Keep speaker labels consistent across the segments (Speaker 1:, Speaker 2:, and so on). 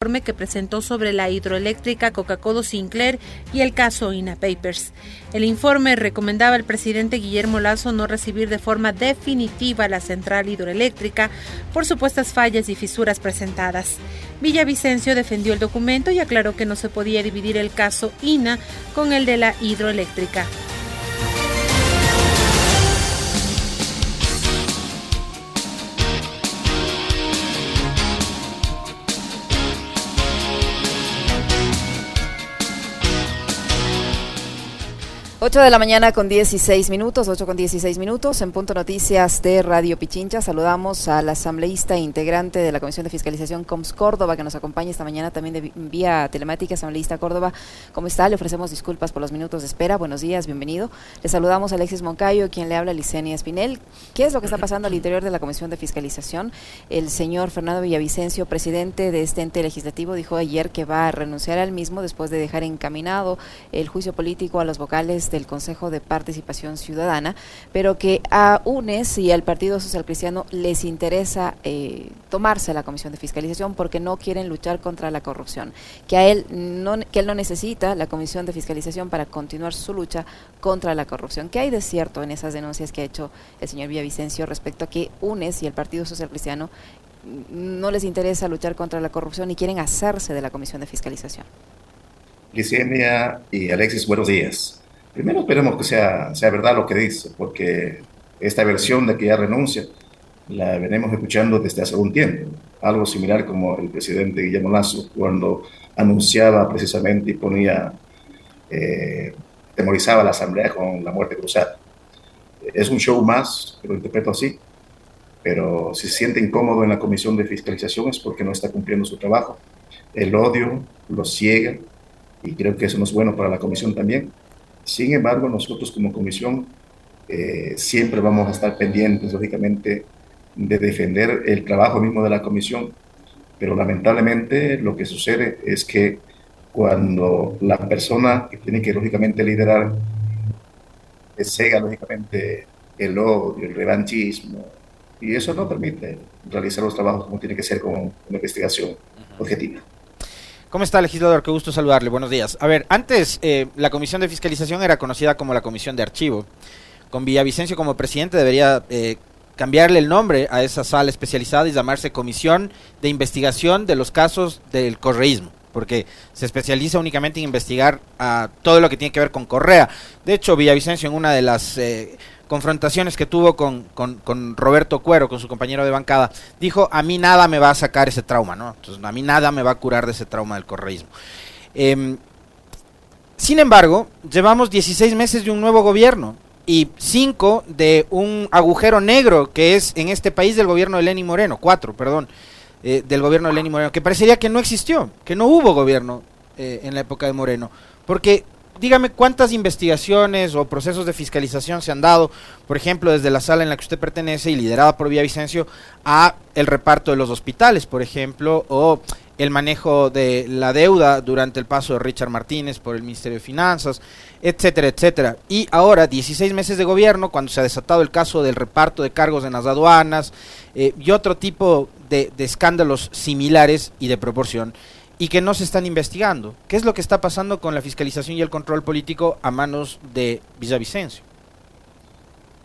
Speaker 1: que presentó sobre la hidroeléctrica Coca-Cola Sinclair y el caso INA Papers. El informe recomendaba al presidente Guillermo Lazo no recibir de forma definitiva la central hidroeléctrica por supuestas fallas y fisuras presentadas. Villavicencio defendió el documento y aclaró que no se podía dividir el caso INA con el de la hidroeléctrica.
Speaker 2: 8 de la mañana con 16 minutos, 8 con 16 minutos, en Punto Noticias de Radio Pichincha. Saludamos al asambleísta integrante de la Comisión de Fiscalización COMS Córdoba, que nos acompaña esta mañana también de vía telemática. Asambleísta Córdoba, ¿cómo está? Le ofrecemos disculpas por los minutos de espera. Buenos días, bienvenido. Le saludamos a Alexis Moncayo, quien le habla a Licenia Espinel. ¿Qué es lo que está pasando al interior de la Comisión de Fiscalización? El señor Fernando Villavicencio, presidente de este ente legislativo, dijo ayer que va a renunciar al mismo después de dejar encaminado el juicio político a los vocales del Consejo de Participación Ciudadana, pero que a UNES y al Partido Social Cristiano les interesa eh, tomarse la Comisión de Fiscalización porque no quieren luchar contra la corrupción, que a él no, que él no necesita la Comisión de Fiscalización para continuar su lucha contra la corrupción. ¿Qué hay de cierto en esas denuncias que ha hecho el señor Villavicencio respecto a que UNES y el Partido Social Cristiano no les interesa luchar contra la corrupción y quieren hacerse de la Comisión de Fiscalización?
Speaker 3: Licenia y Alexis, buenos días. Primero esperemos que sea, sea verdad lo que dice, porque esta versión de que ya renuncia la venimos escuchando desde hace algún tiempo. Algo similar como el presidente Guillermo Lazo cuando anunciaba precisamente y ponía, eh, temorizaba a la Asamblea con la muerte cruzada. Es un show más, lo interpreto así, pero si se siente incómodo en la comisión de fiscalización es porque no está cumpliendo su trabajo. El odio lo ciega y creo que eso no es bueno para la comisión también. Sin embargo, nosotros como comisión eh, siempre vamos a estar pendientes, lógicamente, de defender el trabajo mismo de la comisión, pero lamentablemente lo que sucede es que cuando la persona que tiene que, lógicamente, liderar, cega, lógicamente, el odio, el revanchismo, y eso no permite realizar los trabajos como tiene que ser con una investigación objetiva.
Speaker 4: ¿Cómo está, legislador? Qué gusto saludarle. Buenos días. A ver, antes eh, la Comisión de Fiscalización era conocida como la Comisión de Archivo. Con Villavicencio como presidente debería eh, cambiarle el nombre a esa sala especializada y llamarse Comisión de Investigación de los Casos del Correísmo porque se especializa únicamente en investigar a todo lo que tiene que ver con Correa. De hecho, Villavicencio en una de las eh, confrontaciones que tuvo con, con, Roberto Cuero, con su compañero de bancada, dijo, a mí nada me va a sacar ese trauma, ¿no? Entonces, a mí nada me va a curar de ese trauma del correísmo. Em, sin embargo, llevamos 16 meses de un nuevo gobierno y 5 de un agujero negro que es en este país del gobierno de Lenín Moreno, 4, perdón, eh, del gobierno de Lenín Moreno, que parecería que no existió, que no hubo gobierno eh, en la época de Moreno, porque dígame cuántas investigaciones o procesos de fiscalización se han dado, por ejemplo, desde la sala en la que usted pertenece y liderada por Villavicencio, a el reparto de los hospitales, por ejemplo, o el manejo de la deuda durante el paso de Richard Martínez por el Ministerio de Finanzas, etcétera, etcétera. Y ahora, 16 meses de gobierno, cuando se ha desatado el caso del reparto de cargos en las aduanas eh, y otro tipo de escándalos similares y de proporción, y que no se están investigando. ¿Qué es lo que está pasando con la fiscalización y el control político a manos de Villavicencio?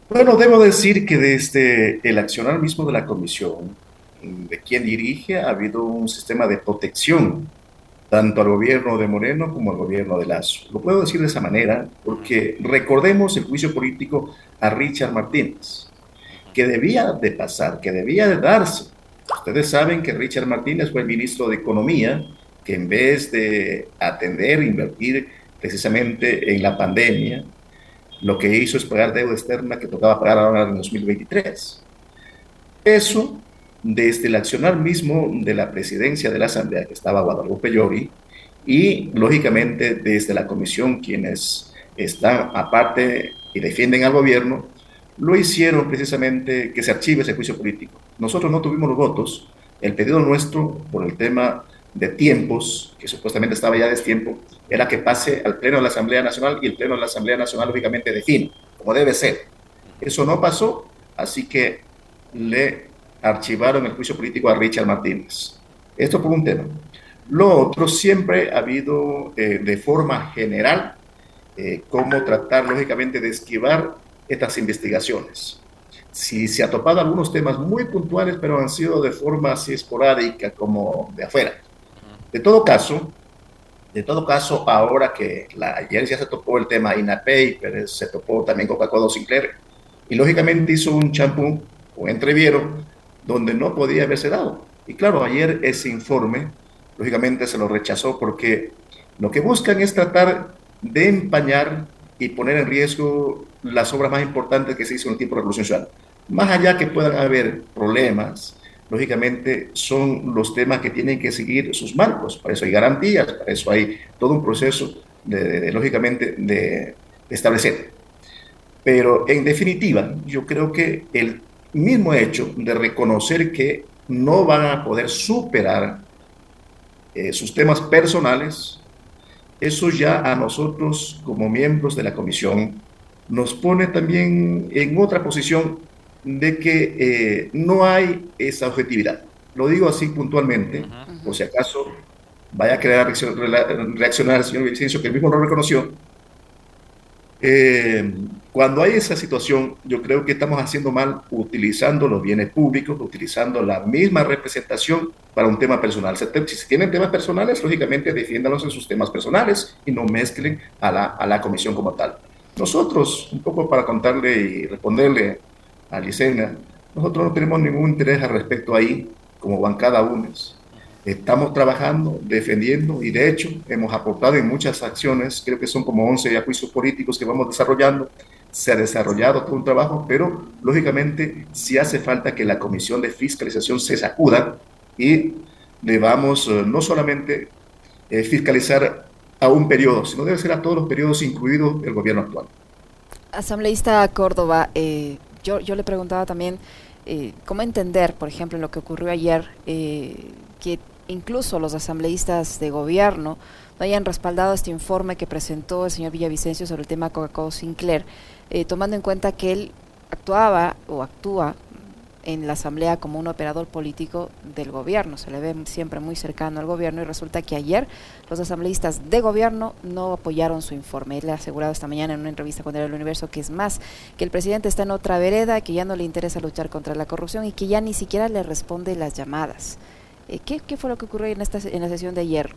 Speaker 3: Bueno, debo decir que desde el accionar mismo de la comisión, de quien dirige, ha habido un sistema de protección tanto al gobierno de Moreno como al gobierno de Lazo. Lo puedo decir de esa manera porque recordemos el juicio político a Richard Martínez, que debía de pasar, que debía de darse. Ustedes saben que Richard Martínez fue el ministro de Economía que en vez de atender, invertir precisamente en la pandemia, lo que hizo es pagar deuda externa que tocaba pagar ahora en 2023. Eso, desde el accionar mismo de la presidencia de la Asamblea, que estaba Guadalupe Llori, y lógicamente desde la comisión, quienes están aparte y defienden al gobierno, lo hicieron precisamente que se archive ese juicio político. Nosotros no tuvimos los votos. El pedido nuestro por el tema de tiempos, que supuestamente estaba ya de tiempo, era que pase al Pleno de la Asamblea Nacional y el Pleno de la Asamblea Nacional lógicamente define, como debe ser. Eso no pasó, así que le archivaron el juicio político a Richard Martínez. Esto por un tema. Lo otro, siempre ha habido eh, de forma general eh, cómo tratar, lógicamente, de esquivar estas investigaciones. Si se ha topado algunos temas muy puntuales, pero han sido de forma así esporádica, como de afuera. De todo caso, de todo caso, ahora que la, ya se topó el tema INAPEI, pero se topó también Coca-Cola Sinclair, y lógicamente hizo un champú o entreviero donde no podía haberse dado. Y claro, ayer ese informe, lógicamente se lo rechazó porque lo que buscan es tratar de empañar y poner en riesgo las obras más importantes que se hizo en el tiempo de la Revolución Ciudadana. Más allá que puedan haber problemas, lógicamente son los temas que tienen que seguir sus marcos. Para eso hay garantías, para eso hay todo un proceso, de, lógicamente, de, establecer. Pero en definitiva, yo creo que el mismo hecho de reconocer que no van a poder superar eh, sus temas personales, eso ya a nosotros como miembros de la comisión nos pone también en otra posición de que eh, no hay esa objetividad. Lo digo así puntualmente, por si acaso vaya a querer reaccionar, el señor Vicencio, que él mismo lo reconoció. Eh, cuando hay esa situación, yo creo que estamos haciendo mal utilizando los bienes públicos, utilizando la misma representación para un tema personal. Si tienen temas personales, lógicamente defiéndalos en sus temas personales y no mezclen a la, a la comisión como tal. Nosotros, un poco para contarle y responderle a Licena, nosotros no tenemos ningún interés al respecto ahí, como bancada UNES. Estamos trabajando, defendiendo y de hecho hemos aportado en muchas acciones, creo que son como 11 juicios políticos que vamos desarrollando. Se ha desarrollado todo un trabajo, pero lógicamente sí hace falta que la Comisión de Fiscalización se sacuda y debamos eh, no solamente eh, fiscalizar a un periodo, sino debe ser a todos los periodos, incluido el gobierno actual.
Speaker 2: Asambleísta Córdoba, eh, yo, yo le preguntaba también eh, cómo entender, por ejemplo, lo que ocurrió ayer, eh, que incluso los asambleístas de gobierno no hayan respaldado este informe que presentó el señor Villavicencio sobre el tema Coca-Cola Sinclair, eh, tomando en cuenta que él actuaba o actúa en la Asamblea como un operador político del gobierno. Se le ve siempre muy cercano al gobierno y resulta que ayer los asambleístas de gobierno no apoyaron su informe. Él ha asegurado esta mañana en una entrevista con el Universo que es más, que el presidente está en otra vereda, que ya no le interesa luchar contra la corrupción y que ya ni siquiera le responde las llamadas. Eh, ¿qué, fue lo que ocurrió en, esta, en la sesión de ayer?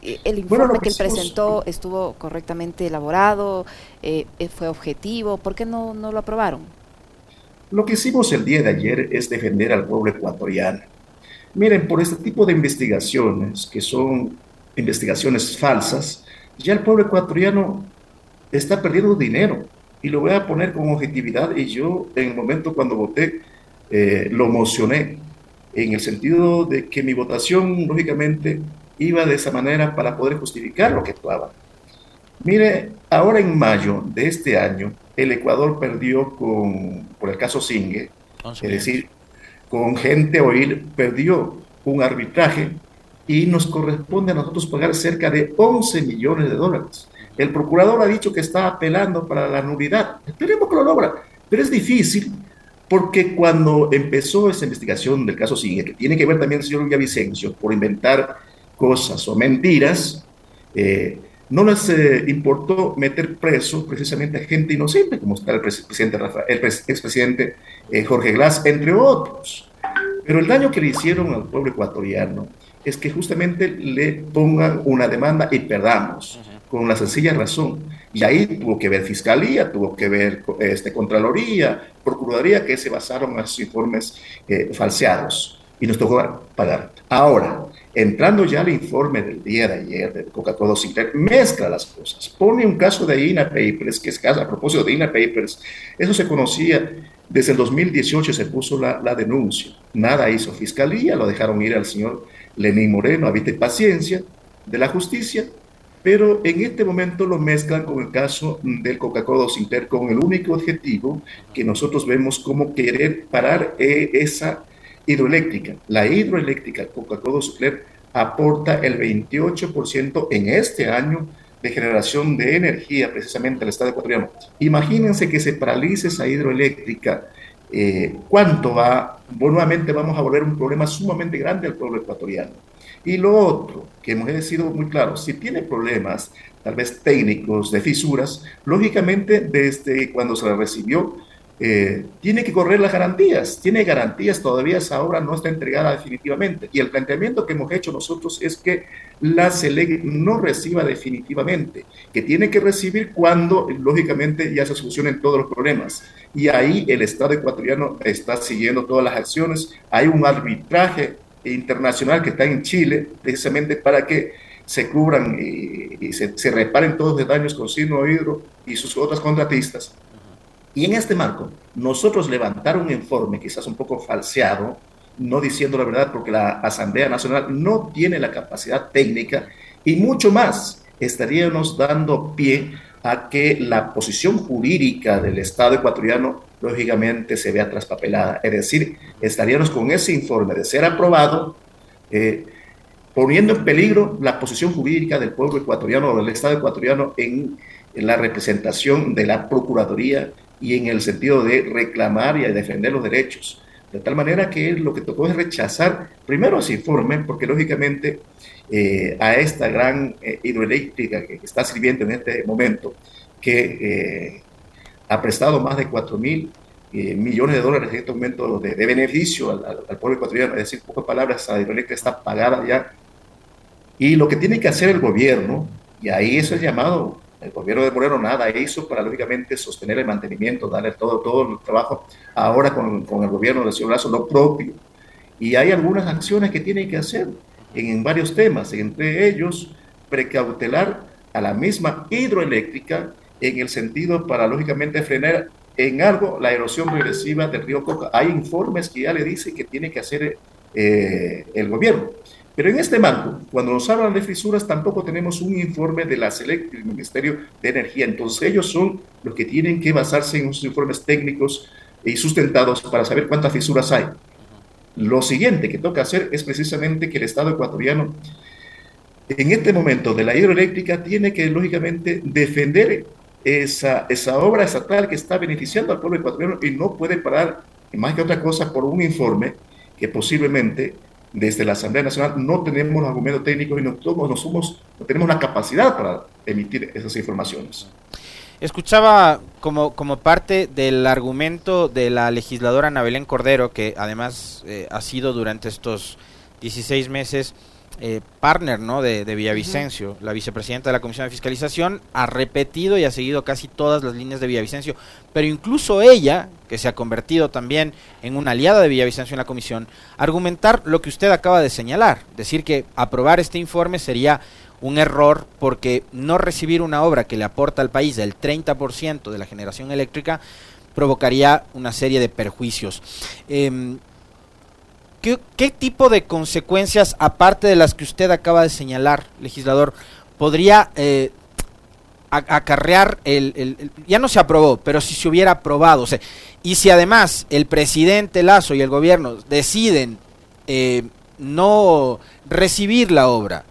Speaker 2: Eh, el informe que, él presentó estuvo correctamente elaborado, eh, fue objetivo, ¿por qué no, no lo aprobaron?
Speaker 3: Lo que hicimos el día de ayer es defender al pueblo ecuatoriano. Miren, por este tipo de investigaciones, que son investigaciones falsas, ya el pueblo ecuatoriano está perdiendo dinero. Y lo voy a poner con objetividad. Y yo, en el momento cuando voté, eh, lo emocioné, en el sentido de que mi votación, lógicamente, iba de esa manera para poder justificar lo que actuaba. Mire, ahora en mayo de este año, el Ecuador perdió con, por el caso Singue, es decir, con gente oír, perdió un arbitraje y nos corresponde a nosotros pagar cerca de 11 millones de dólares. El procurador ha dicho que está apelando para la nulidad. Esperemos que lo logra, pero es difícil porque cuando empezó esa investigación del caso Singue, que tiene que ver también el señor Villavicencio por inventar cosas o mentiras, eh, no les eh, importó meter preso precisamente a gente inocente, como está el presidente el expresidente eh, Jorge Glass, entre otros. Pero el daño que le hicieron al pueblo ecuatoriano es que justamente le pongan una demanda y perdamos, con la sencilla razón. Y ahí tuvo que ver Fiscalía, tuvo que ver este, Contraloría, Procuraduría, que se basaron en sus informes eh, falseados. Y nos tocó pagar. Ahora, entrando ya al informe del día de ayer de Coca-Cola Sinclair, mezcla las cosas. Pone un caso de INA Papers, que es caso, a propósito de INA Papers, eso se conocía desde el 2018, se puso la, la denuncia. Nada hizo Fiscalía, lo dejaron ir al señor Lenín Moreno, habite paciencia de la justicia, pero en este momento lo mezclan con el caso del Coca-Cola Sinclair con el único objetivo que nosotros vemos como querer parar eh, esa hidroeléctrica. La hidroeléctrica Coca-Cola Sinclair aporta el 28% en este año de generación de energía precisamente al Estado ecuatoriano. Imagínense que se paralice esa hidroeléctrica eh, cuánto va, nuevamente vamos a volver un problema sumamente grande al pueblo ecuatoriano. Y lo otro, que hemos sido muy claros, si tiene problemas, tal vez técnicos, de fisuras, lógicamente desde cuando se recibió, eh, tiene que correr las garantías, tiene garantías, todavía esa obra no está entregada definitivamente. Y el planteamiento que hemos hecho nosotros es que la SELEC no reciba definitivamente, que tiene que recibir cuando, lógicamente, ya se solucionen todos los problemas. Y ahí el Estado ecuatoriano está siguiendo todas las acciones. Hay un arbitraje internacional que está en Chile, precisamente para que se cubran y, se, reparen todos los daños con Sino Hidro y sus otras contratistas. Y en este marco, nosotros levantar un informe quizás un poco falseado, no diciendo la verdad porque la Asamblea Nacional no tiene la capacidad técnica y mucho más estaríamos dando pie a que la posición jurídica del Estado ecuatoriano lógicamente se vea traspapelada. Es decir, estaríamos con ese informe de ser aprobado, eh, poniendo en peligro la posición jurídica del pueblo ecuatoriano o del Estado ecuatoriano en, la representación de la Procuraduría y en el sentido de reclamar y defender los derechos. De tal manera que lo que tocó es rechazar primero ese informe, porque lógicamente eh, a esta gran eh, hidroeléctrica que está sirviendo en este momento, que ha prestado más de 4 mil eh, millones de dólares en este momento de, beneficio al, pueblo ecuatoriano, es decir, pocas palabras, la hidroeléctrica está pagada ya. Y lo que tiene que hacer el gobierno, y ahí es el llamado, el gobierno de Moreno nada hizo para lógicamente sostener el mantenimiento, darle todo, todo el trabajo ahora con, con el gobierno del señor Lazo, lo propio. Y hay algunas acciones que tiene que hacer en, en varios temas, entre ellos precautelar a la misma hidroeléctrica en el sentido para lógicamente frenar en algo la erosión regresiva del río Coca. Hay informes que ya le dicen que tiene que hacer eh, el gobierno. Pero en este marco, cuando nos hablan de fisuras, tampoco tenemos un informe de la SELEC, del Ministerio de Energía. Entonces ellos son los que tienen que basarse en unos informes técnicos y sustentados para saber cuántas fisuras hay. Lo siguiente que toca hacer es precisamente que el Estado ecuatoriano, en este momento de la hidroeléctrica, tiene que lógicamente defender esa, esa obra estatal que está beneficiando al pueblo ecuatoriano y no puede parar, más que otra cosa, por un informe que posiblemente desde la Asamblea Nacional no tenemos los argumentos técnicos y no, no, somos, no tenemos la capacidad para emitir esas informaciones.
Speaker 4: Escuchaba como, como parte del argumento de la legisladora Ana Belén Cordero, que además eh, ha sido durante estos 16 meses eh, partner ¿no? de, Villavicencio, la vicepresidenta de la Comisión de Fiscalización, ha repetido y ha seguido casi todas las líneas de Villavicencio, pero incluso ella, que se ha convertido también en una aliada de Villavicencio en la comisión, argumentar lo que usted acaba de señalar, decir que aprobar este informe sería un error porque no recibir una obra que le aporta al país el 30% de la generación eléctrica provocaría una serie de perjuicios. Em, ¿Qué, tipo de consecuencias, aparte de las que usted acaba de señalar, legislador, podría eh, acarrear el, Ya no se aprobó, pero si se hubiera aprobado, y si además el presidente Lazo y el gobierno deciden eh, no recibir la obra,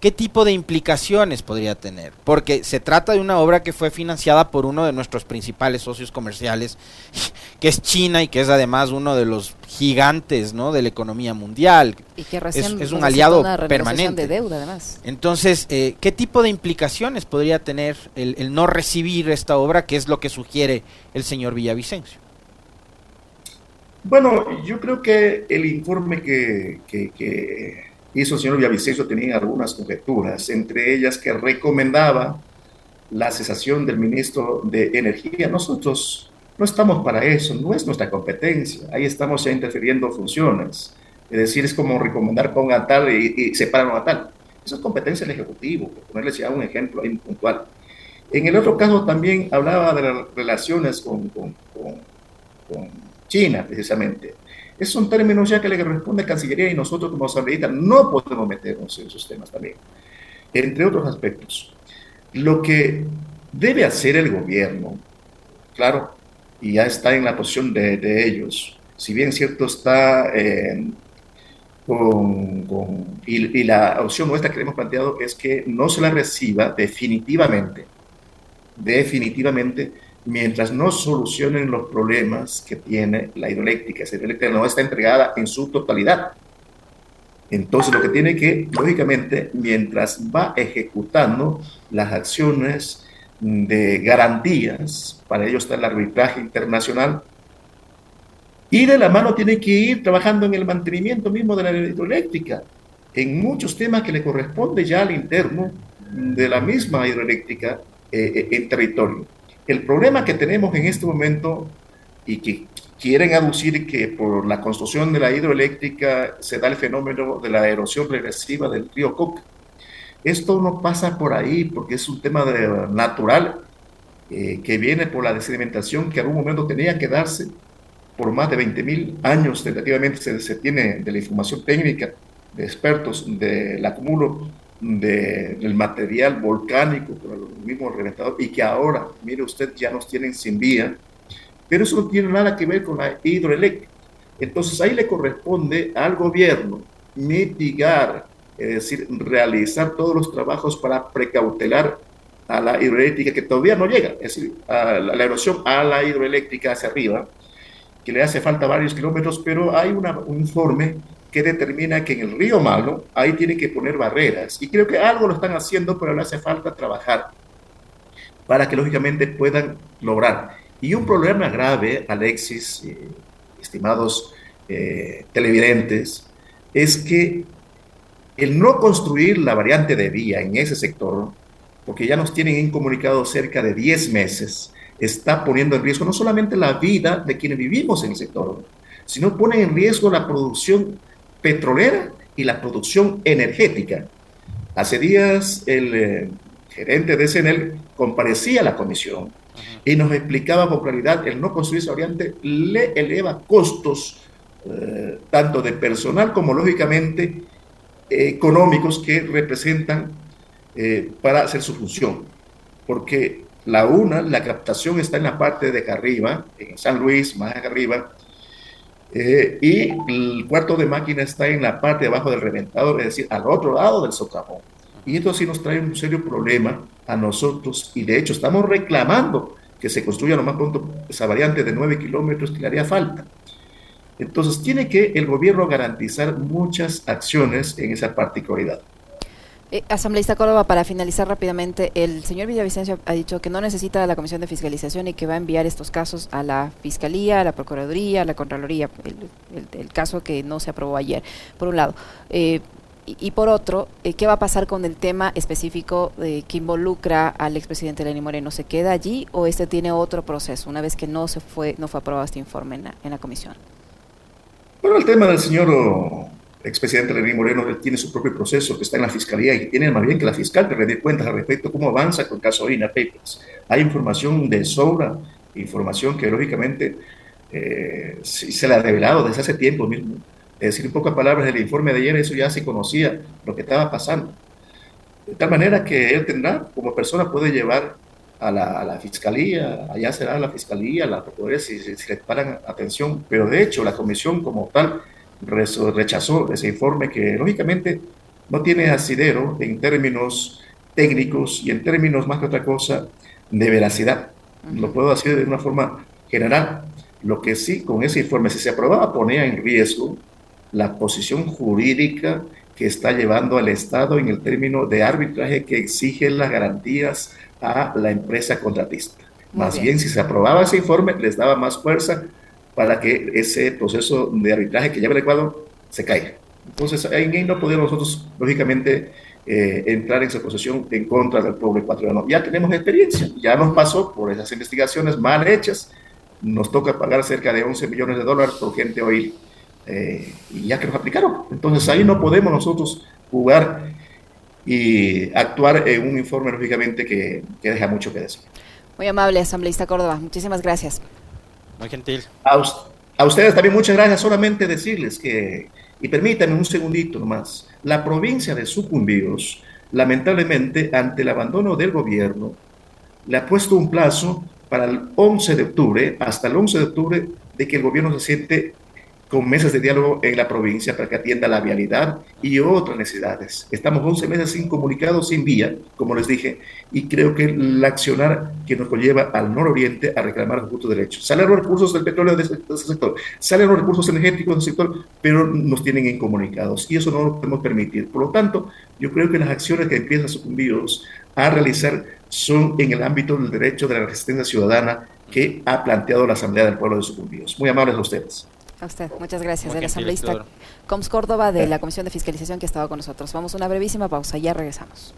Speaker 4: ¿qué tipo de implicaciones podría tener? Porque se trata de una obra que fue financiada por uno de nuestros principales socios comerciales, que es China y que es además uno de los gigantes ¿no? de la economía mundial.
Speaker 2: Y que recién
Speaker 4: es, un aliado permanente.
Speaker 2: de deuda además.
Speaker 4: Entonces, eh, ¿qué tipo de implicaciones podría tener el, no recibir esta obra, que es lo que sugiere el señor Villavicencio?
Speaker 3: Bueno, yo creo que el informe que hizo el señor Villavicencio tenía algunas conjeturas, entre ellas que recomendaba la cesación del ministro de Energía. Nosotros no estamos para eso, no es nuestra competencia. Ahí estamos ya interfiriendo funciones. Es decir, es como recomendar ponga tal y, y separan a tal. Eso es competencia del Ejecutivo, por ponerles ya un ejemplo ahí puntual. En el otro caso también hablaba de las relaciones con, con, con China, precisamente. Esos son términos ya que le corresponde a Cancillería y nosotros como asambleístas no podemos meternos en esos temas también, entre otros aspectos. Lo que debe hacer el gobierno, claro, y ya está en la posición de, ellos, si bien cierto está eh, con, y, y, la opción nuestra que hemos planteado es que no se la reciba definitivamente, definitivamente mientras no solucionen los problemas que tiene la hidroeléctrica. Esa hidroeléctrica no está entregada en su totalidad. Entonces, lo que tiene que, lógicamente, mientras va ejecutando las acciones de garantías, para ello está el arbitraje internacional, y de la mano tiene que ir trabajando en el mantenimiento mismo de la hidroeléctrica, en muchos temas que le corresponde ya al interno de la misma hidroeléctrica eh, eh, en territorio. El problema que tenemos en este momento y que quieren aducir que por la construcción de la hidroeléctrica se da el fenómeno de la erosión regresiva del río Coca. Esto no pasa por ahí porque es un tema natural eh, que viene por la desedimentación que en algún momento tenía que darse por más de 20.000 años tentativamente se, se, tiene de la información técnica de expertos del acumulo de, del material volcánico por los mismos reventadores y que ahora, mire usted, ya nos tienen sin vía, pero eso no tiene nada que ver con la hidroeléctrica. Entonces ahí le corresponde al gobierno mitigar, es decir, realizar todos los trabajos para precautelar a la hidroeléctrica que todavía no llega, es decir, a la, erosión a la hidroeléctrica hacia arriba, que le hace falta varios kilómetros, pero hay un informe que determina que en el río Malo ahí tienen que poner barreras. Y creo que algo lo están haciendo, pero le hace falta trabajar para que lógicamente puedan lograr. Y un problema grave, Alexis, eh, estimados eh, televidentes, es que el no construir la variante de vía en ese sector, porque ya nos tienen incomunicado cerca de 10 meses, está poniendo en riesgo no solamente la vida de quienes vivimos en el sector, sino pone en riesgo la producción petrolera y la producción energética. Hace días el eh, gerente de CNL comparecía a la comisión y nos explicaba con claridad el no construir esa variante le eleva costos eh, tanto de personal como lógicamente económicos que representan eh, para hacer su función. Porque la una, la captación está en la parte de acá arriba, en San Luis, más acá arriba, eh, y el cuarto de máquina está en la parte de abajo del reventador, es decir, al otro lado del socavón. Y esto sí nos trae un serio problema a nosotros, y de hecho estamos reclamando que se construya lo más pronto esa variante de 9 kilómetros que le haría falta. Entonces, tiene que el gobierno garantizar muchas acciones en esa particularidad.
Speaker 2: Eh, asambleísta Córdoba, para finalizar rápidamente, el señor Villavicencio ha dicho que no necesita la Comisión de Fiscalización y que va a enviar estos casos a la Fiscalía, a la Procuraduría, a la Contraloría, el, caso que no se aprobó ayer, por un lado. Eh, y, por otro, eh, ¿qué va a pasar con el tema específico que involucra al expresidente Lenín Moreno? ¿Se queda allí o este tiene otro proceso una vez que no se fue, no fue aprobado este informe en la comisión?
Speaker 3: Bueno, el tema del señor expresidente Lenín Moreno tiene su propio proceso que está en la fiscalía y tiene más bien que la fiscal que dé cuentas al respecto cómo avanza con el caso INA Papers. Hay información de sobra, información que lógicamente eh, se la ha revelado desde hace tiempo mismo. Es decir, en pocas palabras, el informe de ayer eso ya se conocía lo que estaba pasando. De tal manera que él tendrá, como persona, puede llevar a la, a la fiscalía, allá será la fiscalía, la procuraduría, si, si le paran atención, pero de hecho la comisión como tal rechazó ese informe que lógicamente no tiene asidero en términos técnicos y en términos más que otra cosa de veracidad. Lo puedo decir de una forma general. Lo que sí, con ese informe, si se aprobaba, ponía en riesgo la posición jurídica que está llevando al Estado en el término de arbitraje que exige las garantías a la empresa contratista. más bien. bien, si se aprobaba ese informe, les daba más fuerza para que ese proceso de arbitraje que lleva el Ecuador se caiga. Entonces, ahí no podemos nosotros, lógicamente, eh, entrar en esa posición en contra del pueblo ecuatoriano. Ya tenemos experiencia, ya nos pasó por esas investigaciones mal hechas, nos toca pagar cerca de 11 millones de dólares por gente oír, eh, y ya que nos aplicaron. Entonces, ahí no podemos nosotros jugar y actuar en un informe, lógicamente, que, que deja mucho que decir.
Speaker 2: Muy amable, asambleísta Córdoba. Muchísimas gracias.
Speaker 4: Muy gentil.
Speaker 3: A, ustedes también muchas gracias. Solamente decirles que, y permítanme un segundito nomás, la provincia de Sucumbíos, lamentablemente, ante el abandono del gobierno, le ha puesto un plazo para el 11 de octubre, hasta el 11 de octubre, de que el gobierno se siente con mesas de diálogo en la provincia para que atienda la vialidad y otras necesidades. Estamos 11 meses sin comunicado, sin vía, como les dije, y creo que la accionar que nos conlleva al nororiente a reclamar justos derechos. Salen los recursos del petróleo de ese, sector, salen los recursos energéticos del sector, pero nos tienen incomunicados y eso no lo podemos permitir. Por lo tanto, yo creo que las acciones que empiezan sucumbidos a realizar son en el ámbito del derecho de la resistencia ciudadana que ha planteado la Asamblea del Pueblo de Sucumbidos. Muy amables a ustedes.
Speaker 2: A usted, muchas gracias. Muy el asambleísta. Coms Córdoba de la Comisión de Fiscalización que estaba con nosotros. Vamos a una brevísima pausa, ya regresamos.